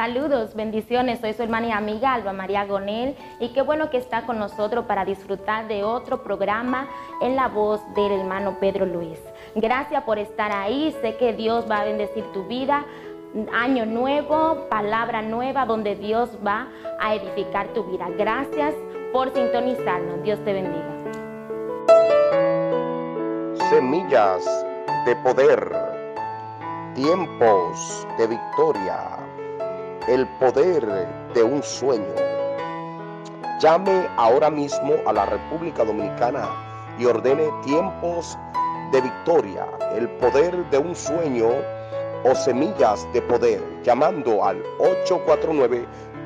Saludos, bendiciones. Soy su hermana y amiga Alba María Gonel y qué bueno que está con nosotros para disfrutar de otro programa en la voz del hermano Pedro Luis. Gracias por estar ahí. Sé que Dios va a bendecir tu vida. Año nuevo, palabra nueva donde Dios va a edificar tu vida. Gracias por sintonizarnos. Dios te bendiga. Semillas de poder, tiempos de victoria el poder de un sueño. Llame ahora mismo a la República Dominicana y ordene tiempos de victoria, el poder de un sueño o semillas de poder, llamando al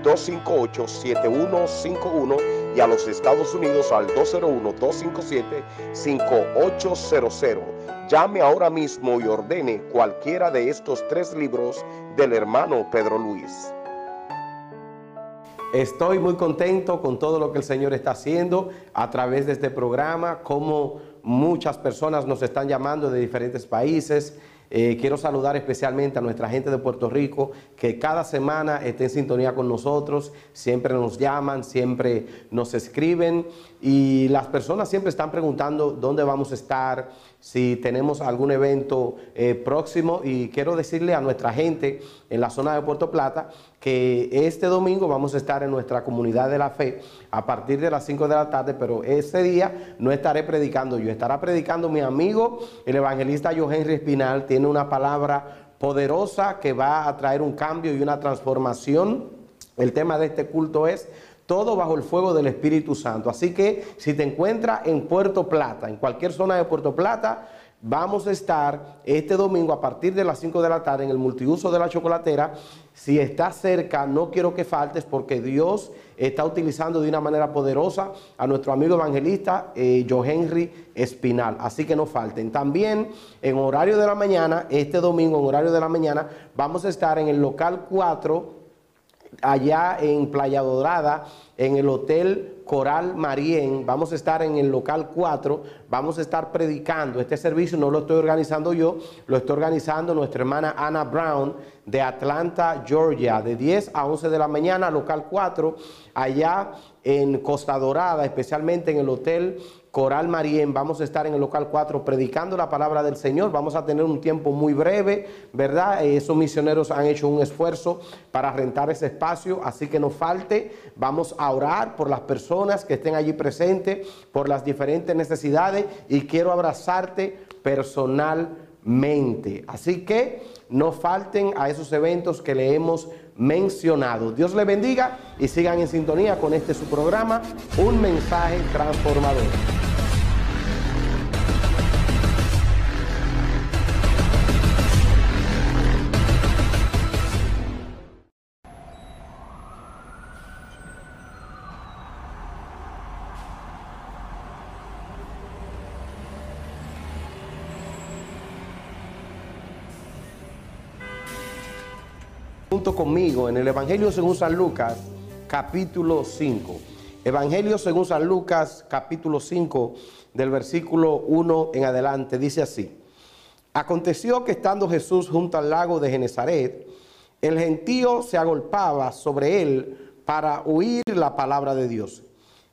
849-258-7151 y a los Estados Unidos al 201-257-5800. Llame ahora mismo y ordene cualquiera de estos tres libros del hermano Pedro Luis. Estoy muy contento con todo lo que el Señor está haciendo a través de este programa, como muchas personas nos están llamando de diferentes países. Eh, quiero saludar especialmente a nuestra gente de Puerto Rico que cada semana está en sintonía con nosotros, siempre nos llaman, siempre nos escriben y las personas siempre están preguntando dónde vamos a estar, si tenemos algún evento eh, próximo. Y quiero decirle a nuestra gente en la zona de Puerto Plata que este domingo vamos a estar en nuestra comunidad de la fe a partir de las 5 de la tarde, pero ese día no estaré predicando. Yo, estará predicando mi amigo, el evangelista Henry Espinal, tiene una palabra poderosa que va a traer un cambio y una transformación. El tema de este culto es todo bajo el fuego del Espíritu Santo. Así que si te encuentras en Puerto Plata, en cualquier zona de Puerto Plata, vamos a estar este domingo a partir de las 5 de la tarde en el multiuso de la chocolatera. Si estás cerca, no quiero que faltes porque Dios está utilizando de una manera poderosa a nuestro amigo evangelista eh, Henry Espinal. Así que no falten. También en horario de la mañana, este domingo en horario de la mañana, vamos a estar en el local 4 allá en Playa Dorada, en el Hotel Coral Marién. Vamos a estar en el local 4, vamos a estar predicando. Este servicio no lo estoy organizando yo, lo estoy organizando nuestra hermana Ana Brown de Atlanta, Georgia, de 10 a 11 de la mañana, local 4, allá en Costa Dorada, especialmente en el Hotel Coral Marién, vamos a estar en el local 4 predicando la palabra del Señor. Vamos a tener un tiempo muy breve, ¿verdad? Eh, esos misioneros han hecho un esfuerzo para rentar ese espacio, así que no falte. Vamos a orar por las personas que estén allí presentes, por las diferentes necesidades y quiero abrazarte personalmente. Así que no falten a esos eventos que le hemos mencionado. Dios le bendiga y sigan en sintonía con este su programa, Un mensaje transformador. Conmigo en el Evangelio según San Lucas, capítulo 5. Evangelio según San Lucas, capítulo 5, del versículo 1 en adelante, dice así. Aconteció que estando Jesús junto al lago de Genezaret, el gentío se agolpaba sobre él para oír la palabra de Dios.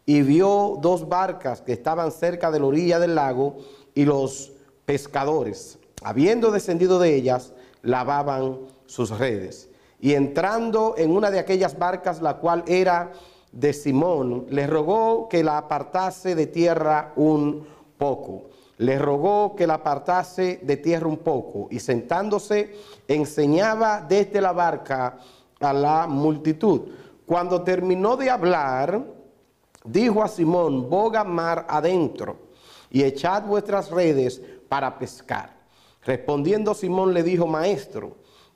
Y vio dos barcas que estaban cerca de la orilla del lago y los pescadores, habiendo descendido de ellas, lavaban sus redes. Y entrando en una de aquellas barcas, la cual era de Simón, le rogó que la apartase de tierra un poco. Le rogó que la apartase de tierra un poco. Y sentándose, enseñaba desde la barca a la multitud. Cuando terminó de hablar, dijo a Simón, boga mar adentro y echad vuestras redes para pescar. Respondiendo Simón le dijo, maestro,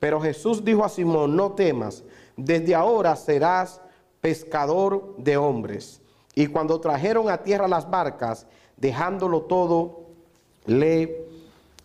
Pero Jesús dijo a Simón, no temas, desde ahora serás pescador de hombres. Y cuando trajeron a tierra las barcas, dejándolo todo, le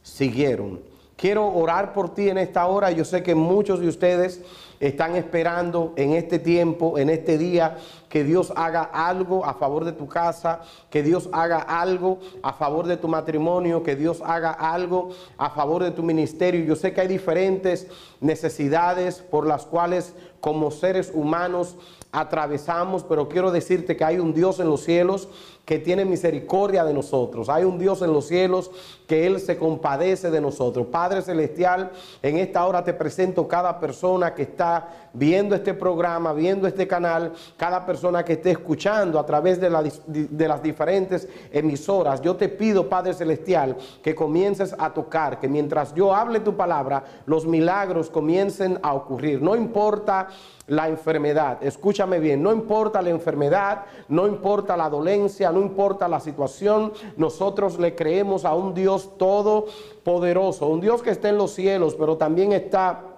siguieron. Quiero orar por ti en esta hora. Yo sé que muchos de ustedes están esperando en este tiempo, en este día, que Dios haga algo a favor de tu casa, que Dios haga algo a favor de tu matrimonio, que Dios haga algo a favor de tu ministerio. Yo sé que hay diferentes necesidades por las cuales como seres humanos atravesamos, pero quiero decirte que hay un Dios en los cielos que tiene misericordia de nosotros. Hay un Dios en los cielos que Él se compadece de nosotros. Padre Celestial, en esta hora te presento cada persona que está viendo este programa, viendo este canal, cada persona que esté escuchando a través de, de las diferentes emisoras. Yo te pido, Padre Celestial, que comiences a tocar, que mientras yo hable tu palabra, los milagros comiencen a ocurrir. No importa la enfermedad, escúchame bien, no importa la enfermedad, no importa la dolencia, no importa la situación, nosotros le creemos a un Dios todopoderoso, un Dios que está en los cielos, pero también está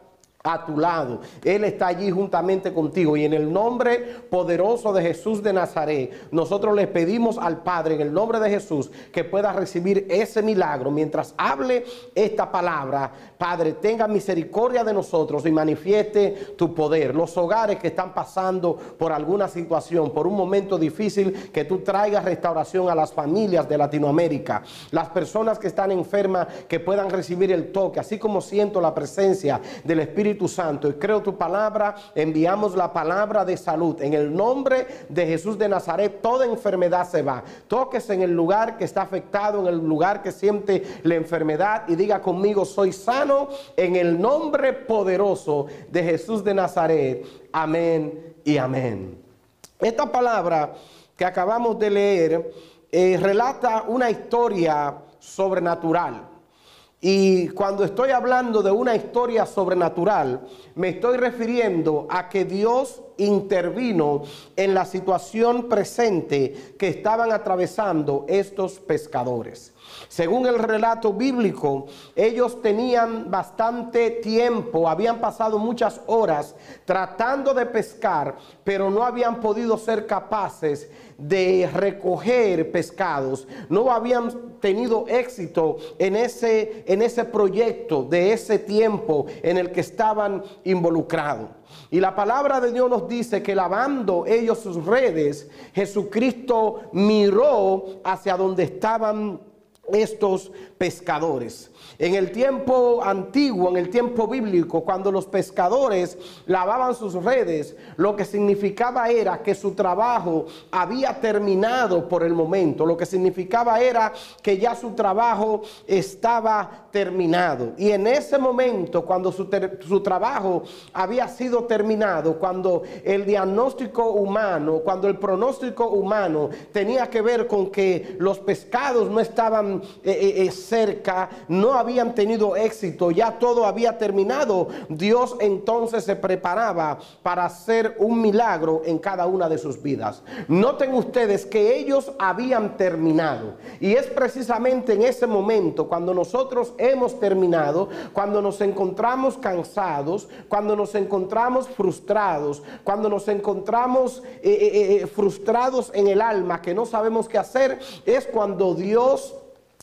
a tu lado. Él está allí juntamente contigo. Y en el nombre poderoso de Jesús de Nazaret, nosotros le pedimos al Padre, en el nombre de Jesús, que pueda recibir ese milagro. Mientras hable esta palabra, Padre, tenga misericordia de nosotros y manifieste tu poder. Los hogares que están pasando por alguna situación, por un momento difícil, que tú traigas restauración a las familias de Latinoamérica. Las personas que están enfermas, que puedan recibir el toque, así como siento la presencia del Espíritu Santo y creo tu palabra, enviamos la palabra de salud. En el nombre de Jesús de Nazaret, toda enfermedad se va. Toques en el lugar que está afectado, en el lugar que siente la enfermedad y diga conmigo, soy sano en el nombre poderoso de Jesús de Nazaret. Amén y amén. Esta palabra que acabamos de leer eh, relata una historia sobrenatural. Y cuando estoy hablando de una historia sobrenatural, me estoy refiriendo a que Dios intervino en la situación presente que estaban atravesando estos pescadores. Según el relato bíblico, ellos tenían bastante tiempo, habían pasado muchas horas tratando de pescar, pero no habían podido ser capaces de recoger pescados, no habían tenido éxito en ese, en ese proyecto de ese tiempo en el que estaban involucrados. Y la palabra de Dios nos dice que lavando ellos sus redes, Jesucristo miró hacia donde estaban estos pescadores. En el tiempo antiguo, en el tiempo bíblico, cuando los pescadores lavaban sus redes, lo que significaba era que su trabajo había terminado por el momento. Lo que significaba era que ya su trabajo estaba terminado. Y en ese momento, cuando su, su trabajo había sido terminado, cuando el diagnóstico humano, cuando el pronóstico humano tenía que ver con que los pescados no estaban eh, eh, eh, cerca, no habían tenido éxito, ya todo había terminado, Dios entonces se preparaba para hacer un milagro en cada una de sus vidas. Noten ustedes que ellos habían terminado y es precisamente en ese momento cuando nosotros hemos terminado, cuando nos encontramos cansados, cuando nos encontramos frustrados, cuando nos encontramos frustrados en el alma, que no sabemos qué hacer, es cuando Dios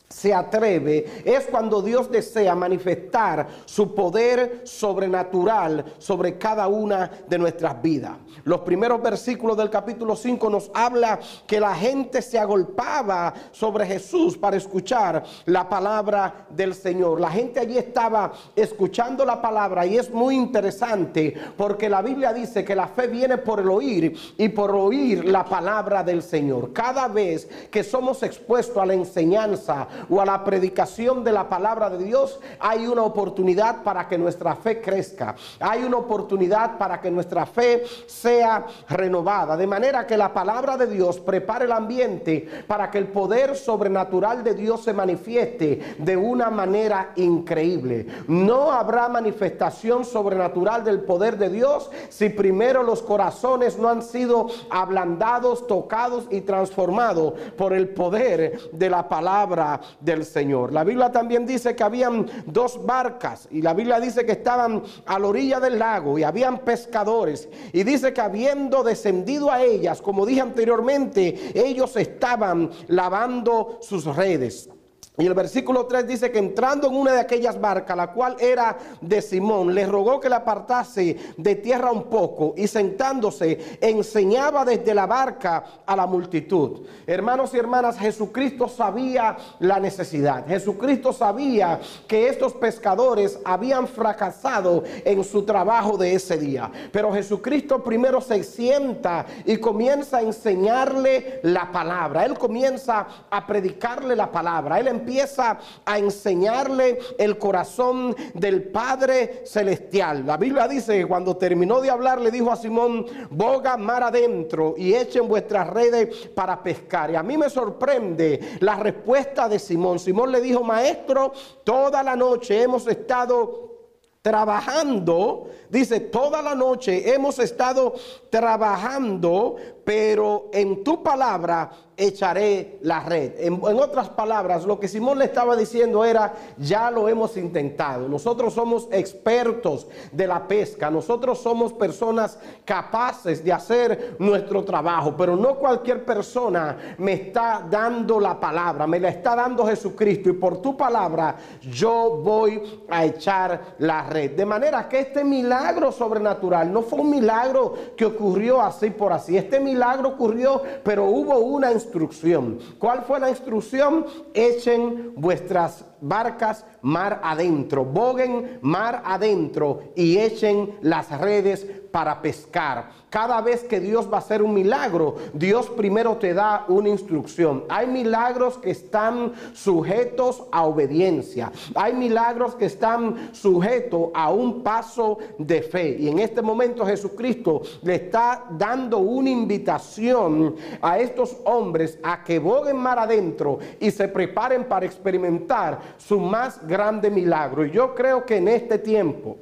se atreve, es cuando Dios desea manifestar su poder sobrenatural sobre cada una de nuestras vidas. Los primeros versículos del capítulo 5 nos habla que la gente se agolpaba sobre Jesús para escuchar la palabra del Señor. La gente allí estaba escuchando la palabra y es muy interesante porque la Biblia dice que la fe viene por el oír y por oír la palabra del Señor. Cada vez que somos expuestos a la enseñanza, o a la predicación de la palabra de Dios, hay una oportunidad para que nuestra fe crezca. Hay una oportunidad para que nuestra fe sea renovada. De manera que la palabra de Dios prepare el ambiente para que el poder sobrenatural de Dios se manifieste de una manera increíble. No habrá manifestación sobrenatural del poder de Dios si primero los corazones no han sido ablandados, tocados y transformados por el poder de la palabra del Señor. La Biblia también dice que habían dos barcas y la Biblia dice que estaban a la orilla del lago y habían pescadores y dice que habiendo descendido a ellas, como dije anteriormente, ellos estaban lavando sus redes. Y el versículo 3 dice que entrando en una de aquellas barcas, la cual era de Simón, le rogó que la apartase de tierra un poco y sentándose enseñaba desde la barca a la multitud. Hermanos y hermanas, Jesucristo sabía la necesidad. Jesucristo sabía que estos pescadores habían fracasado en su trabajo de ese día. Pero Jesucristo primero se sienta y comienza a enseñarle la palabra. Él comienza a predicarle la palabra. Él empieza a enseñarle el corazón del Padre Celestial. La Biblia dice que cuando terminó de hablar le dijo a Simón, boga mar adentro y echen vuestras redes para pescar. Y a mí me sorprende la respuesta de Simón. Simón le dijo, maestro, toda la noche hemos estado trabajando, dice, toda la noche hemos estado trabajando, pero en tu palabra echaré la red. En, otras palabras, lo que Simón le estaba diciendo era, ya lo hemos intentado. Nosotros somos expertos de la pesca. Nosotros somos personas capaces de hacer nuestro trabajo. Pero no cualquier persona me está dando la palabra. Me la está dando Jesucristo. Y por tu palabra yo voy a echar la red. De manera que este milagro sobrenatural no fue un milagro que ocurrió así por así. Este milagro ocurrió, pero hubo una instrucción. ¿Cuál fue la instrucción? Echen vuestras barcas mar adentro, boguen mar adentro y echen las redes para pescar. Cada vez que Dios va a hacer un milagro, Dios primero te da una instrucción. Hay milagros que están sujetos a obediencia. Hay milagros que están sujetos a un paso de fe. Y en este momento Jesucristo le está dando una invitación a estos hombres a que boguen mar adentro y se preparen para experimentar su más grande milagro. Y yo creo que en este tiempo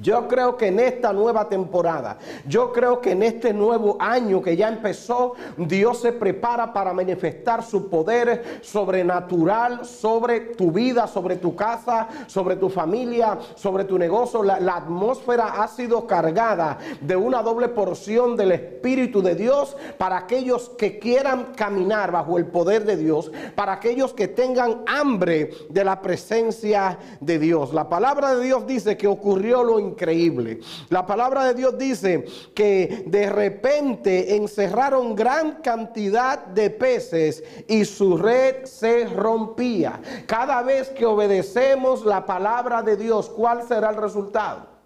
yo creo que en esta nueva temporada, yo creo que en este nuevo año que ya empezó, Dios se prepara para manifestar su poder sobrenatural sobre tu vida, sobre tu casa, sobre tu familia, sobre tu negocio. La, atmósfera ha sido cargada de una doble porción del Espíritu de Dios para aquellos que quieran caminar bajo el poder de Dios, para aquellos que tengan hambre de la presencia de Dios. La palabra de Dios dice que ocurrió lo increíble. La palabra de Dios dice que de repente encerraron gran cantidad de peces y su red se rompía. Cada vez que obedecemos la palabra de Dios, ¿cuál será el resultado?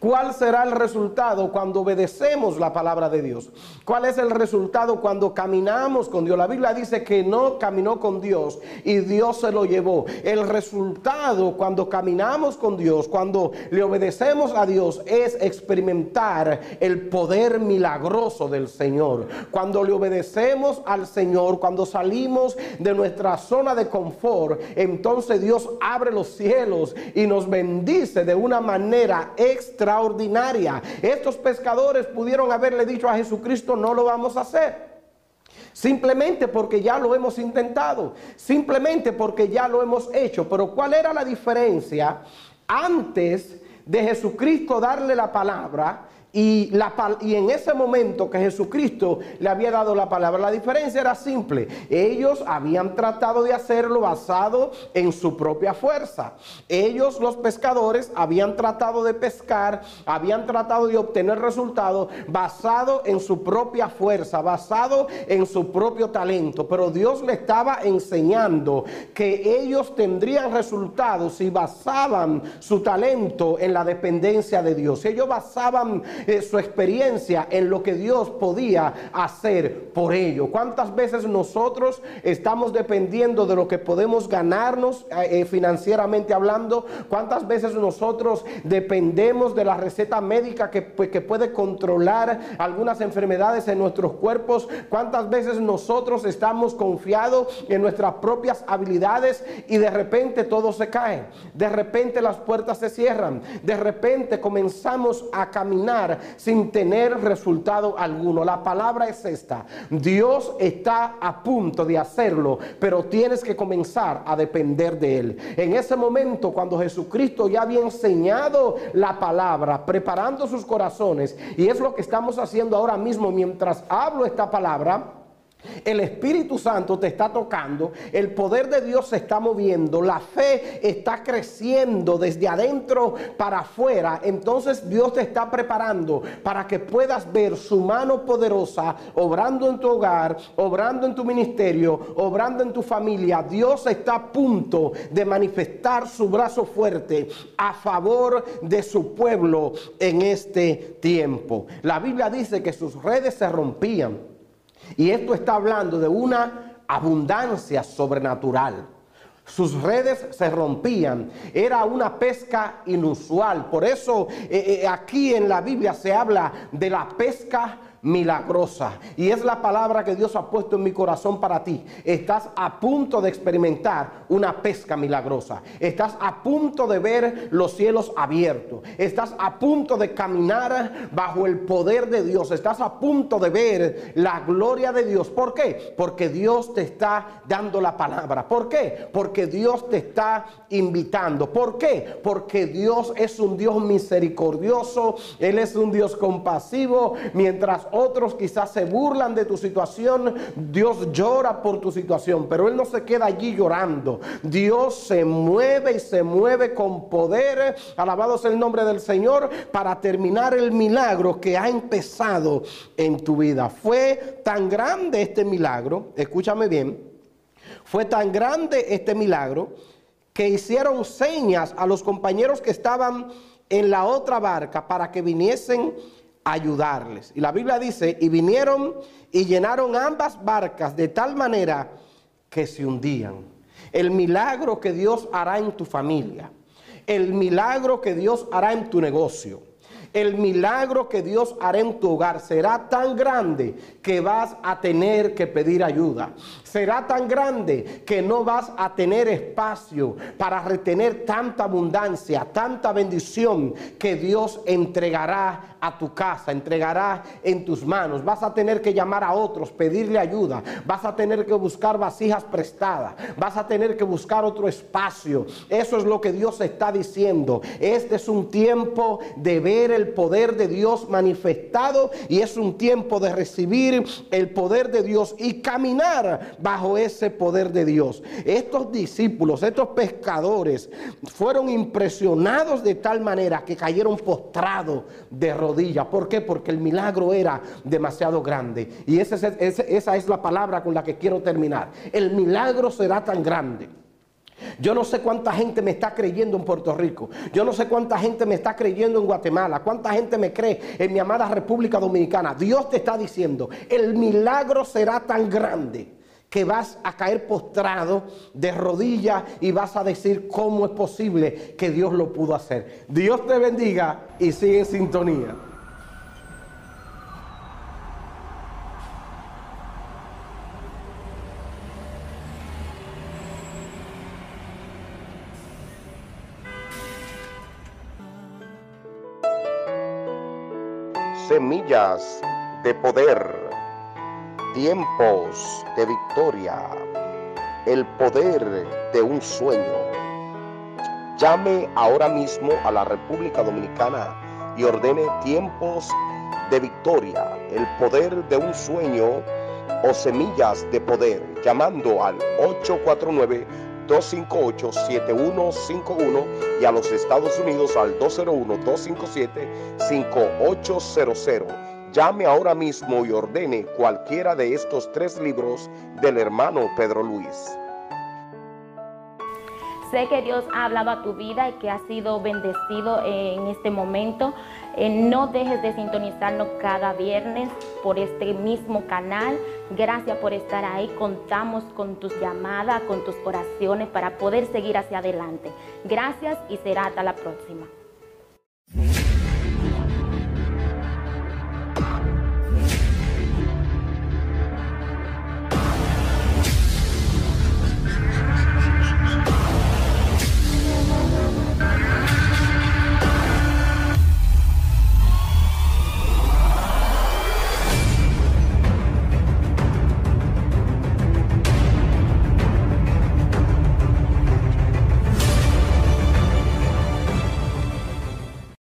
¿Cuál será el resultado cuando obedecemos la palabra de Dios? ¿Cuál es el resultado cuando caminamos con Dios? La Biblia dice que no caminó con Dios y Dios se lo llevó. El resultado cuando caminamos con Dios, cuando le obedecemos a Dios, es experimentar el poder milagroso del Señor. Cuando le obedecemos al Señor, cuando salimos de nuestra zona de confort, entonces Dios abre los cielos y nos bendice de una manera extra extraordinaria. Estos pescadores pudieron haberle dicho a Jesucristo, no lo vamos a hacer. Simplemente porque ya lo hemos intentado. Simplemente porque ya lo hemos hecho. Pero ¿cuál era la diferencia antes de Jesucristo darle la palabra? Y, la, y, en ese momento que Jesucristo le había dado la palabra, la diferencia era simple. Ellos habían tratado de hacerlo basado en su propia fuerza. Ellos, los pescadores, habían tratado de pescar, habían tratado de obtener resultados basado en su propia fuerza, basado en su propio talento. Pero Dios le estaba enseñando que ellos tendrían resultados si basaban su talento en la dependencia de Dios. Ellos basaban eh, su experiencia en lo que Dios podía hacer por ello. ¿Cuántas veces nosotros estamos dependiendo de lo que podemos ganarnos eh, eh, financieramente hablando? ¿Cuántas veces nosotros dependemos de la receta médica pues, que puede controlar algunas enfermedades en nuestros cuerpos? ¿Cuántas veces nosotros estamos confiados en nuestras propias habilidades y de repente todo se cae? De repente las puertas se cierran. De repente comenzamos a caminar sin tener resultado alguno. La palabra es esta. Dios está a punto de hacerlo, pero tienes que comenzar a depender de Él. En ese momento, cuando Jesucristo ya había enseñado la palabra, preparando sus corazones, y es lo que estamos haciendo ahora mismo mientras hablo esta palabra, el Espíritu Santo te está tocando, el poder de Dios se está moviendo, la fe está creciendo desde adentro para afuera. Entonces Dios te está preparando para que puedas ver su mano poderosa obrando en tu hogar, obrando en tu ministerio, obrando en tu familia. Dios está a punto de manifestar su brazo fuerte a favor de su pueblo en este tiempo. La Biblia dice que sus redes se rompían y esto está hablando de una abundancia sobrenatural. Sus redes se rompían. Era una pesca inusual. Por eso eh, eh, aquí en la Biblia se habla de la pesca milagrosa. Y es la palabra que Dios ha puesto en mi corazón para ti. Estás a punto de experimentar una pesca milagrosa. Estás a punto de ver los cielos abiertos. Estás a punto de caminar bajo el poder de Dios. Estás a punto de ver la gloria de Dios. ¿Por qué? Porque Dios te está dando la palabra. ¿Por qué? Porque Dios te está invitando. ¿Por qué? Porque Dios es un Dios misericordioso. Él es un Dios compasivo. Mientras otros quizás se burlan de tu situación, Dios llora por tu situación, pero Él no se queda allí llorando. Dios se mueve y se mueve con poder, alabado sea el nombre del Señor, para terminar el milagro que ha empezado en tu vida. Fue tan grande este milagro, escúchame bien, fue tan grande este milagro que hicieron señas a los compañeros que estaban en la otra barca para que viniesen ayudarles. Y la Biblia dice, y vinieron y llenaron ambas barcas de tal manera que se hundían. El milagro que Dios hará en tu familia, el milagro que Dios hará en tu negocio, el milagro que Dios hará en tu hogar será tan grande que vas a tener que pedir ayuda. Será tan grande que no vas a tener espacio para retener tanta abundancia, tanta bendición que Dios entregará a tu casa, entregará en tus manos. Vas a tener que llamar a otros, pedirle ayuda. Vas a tener que buscar vasijas prestadas. Vas a tener que buscar otro espacio. Eso es lo que Dios está diciendo. Este es un tiempo de ver el poder de Dios manifestado y es un tiempo de recibir el poder de Dios y caminar bajo ese poder de Dios. Estos discípulos, estos pescadores, fueron impresionados de tal manera que cayeron postrados de rodillas. ¿Por qué? Porque el milagro era demasiado grande. Y esa es la palabra con la que quiero terminar. El milagro será tan grande yo no sé cuánta gente me está creyendo en Puerto Rico. Yo no sé cuánta gente me está creyendo en Guatemala. Cuánta gente me cree en mi amada República Dominicana. Dios te está diciendo, el milagro será tan grande que vas a caer postrado de rodillas y vas a decir cómo es posible que Dios lo pudo hacer. Dios te bendiga y sigue en sintonía. semillas de poder, tiempos de victoria, el poder de un sueño. Llame ahora mismo a la República Dominicana y ordene tiempos de victoria, el poder de un sueño o semillas de poder, llamando al 849 258-7151 y a los Estados Unidos al 201-257-5800. Llame ahora mismo y ordene cualquiera de estos tres libros del hermano Pedro Luis. Sé que Dios ha hablado a tu vida y que has sido bendecido en este momento. Eh, no dejes de sintonizarnos cada viernes por este mismo canal. Gracias por estar ahí. Contamos con tus llamadas, con tus oraciones para poder seguir hacia adelante. Gracias y será hasta la próxima.